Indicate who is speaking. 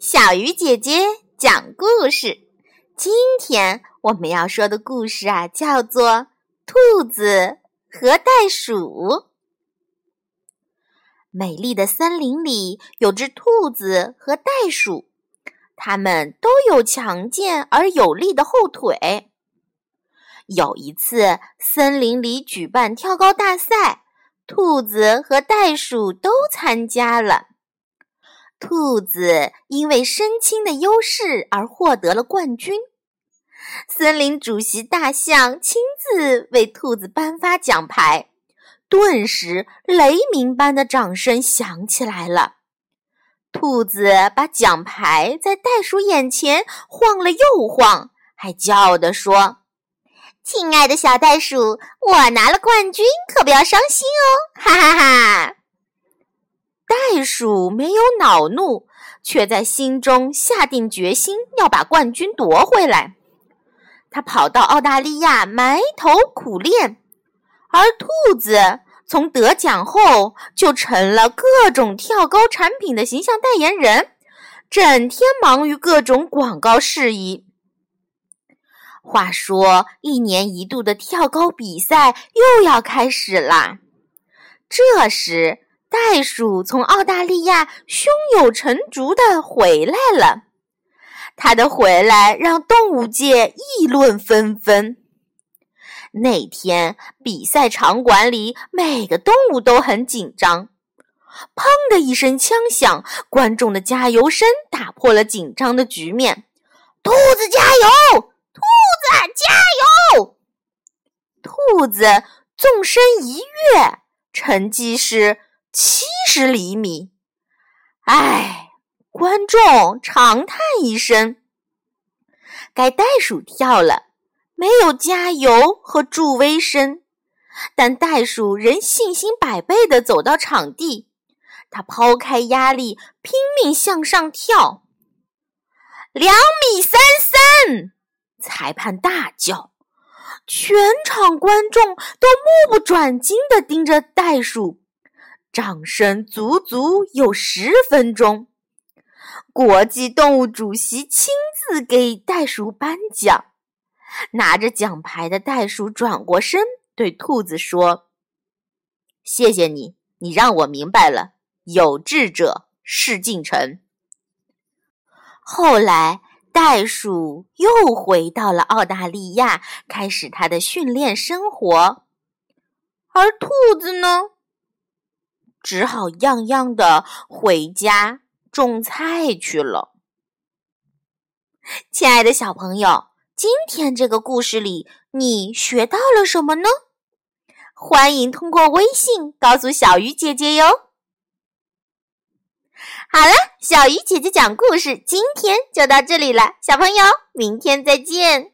Speaker 1: 小鱼姐姐讲故事。今天我们要说的故事啊，叫做《兔子和袋鼠》。美丽的森林里有只兔子和袋鼠，它们都有强健而有力的后腿。有一次，森林里举办跳高大赛，兔子和袋鼠都参加了。兔子因为身轻的优势而获得了冠军。森林主席大象亲自为兔子颁发奖牌，顿时雷鸣般的掌声响起来了。兔子把奖牌在袋鼠眼前晃了又晃，还骄傲地说：“亲爱的小袋鼠，我拿了冠军，可不要伤心哦！”哈哈哈。鼠没有恼怒，却在心中下定决心要把冠军夺回来。他跑到澳大利亚埋头苦练，而兔子从得奖后就成了各种跳高产品的形象代言人，整天忙于各种广告事宜。话说，一年一度的跳高比赛又要开始啦，这时。袋鼠从澳大利亚胸有成竹地回来了，它的回来让动物界议论纷纷。那天比赛场馆里，每个动物都很紧张。砰的一声枪响，观众的加油声打破了紧张的局面。兔子加油！兔子加油！兔子纵身一跃，成绩是。七十厘米，唉，观众长叹一声。该袋鼠跳了，没有加油和助威声，但袋鼠仍信心百倍地走到场地。他抛开压力，拼命向上跳。两米三三，裁判大叫，全场观众都目不转睛地盯着袋鼠。掌声足足有十分钟。国际动物主席亲自给袋鼠颁奖。拿着奖牌的袋鼠转过身，对兔子说：“谢谢你，你让我明白了，有志者事竟成。”后来，袋鼠又回到了澳大利亚，开始它的训练生活。而兔子呢？只好样样的回家种菜去了。亲爱的小朋友，今天这个故事里你学到了什么呢？欢迎通过微信告诉小鱼姐姐哟。好了，小鱼姐姐讲故事今天就到这里了，小朋友，明天再见。